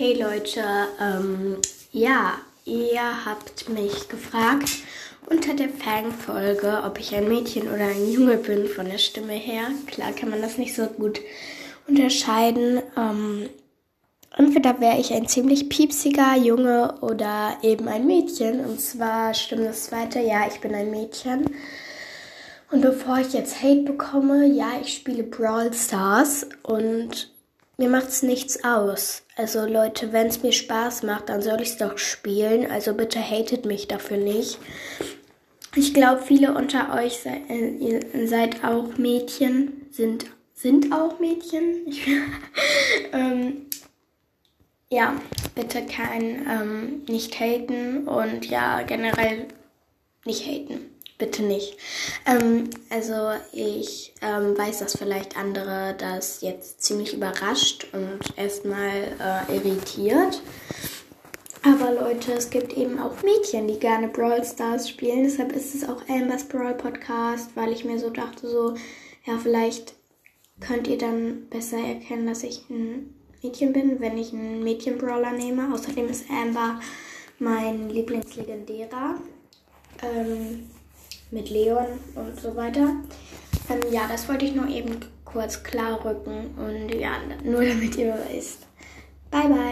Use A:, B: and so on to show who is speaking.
A: Hey Leute, ähm, ja, ihr habt mich gefragt unter der Fanfolge, ob ich ein Mädchen oder ein Junge bin von der Stimme her. Klar kann man das nicht so gut unterscheiden. Ähm, entweder wäre ich ein ziemlich piepsiger Junge oder eben ein Mädchen. Und zwar stimmt das zweite, ja, ich bin ein Mädchen. Und bevor ich jetzt Hate bekomme, ja, ich spiele Brawl Stars und mir macht's nichts aus. Also Leute, wenn es mir Spaß macht, dann soll ich es doch spielen. Also bitte hatet mich dafür nicht. Ich glaube, viele unter euch se äh, seid auch Mädchen, sind, sind auch Mädchen. ähm, ja, bitte kein ähm, nicht haten und ja, generell nicht haten bitte nicht. Ähm, also ich ähm, weiß, dass vielleicht andere das jetzt ziemlich überrascht und erstmal äh, irritiert. Aber Leute, es gibt eben auch Mädchen, die gerne Brawl Stars spielen. Deshalb ist es auch Ambers Brawl Podcast, weil ich mir so dachte, so, ja, vielleicht könnt ihr dann besser erkennen, dass ich ein Mädchen bin, wenn ich einen Mädchen-Brawler nehme. Außerdem ist Amber mein Lieblingslegendärer. Ähm, mit Leon und so weiter. Ähm, ja, das wollte ich nur eben kurz klar rücken und ja, nur damit ihr wisst. Bye, bye.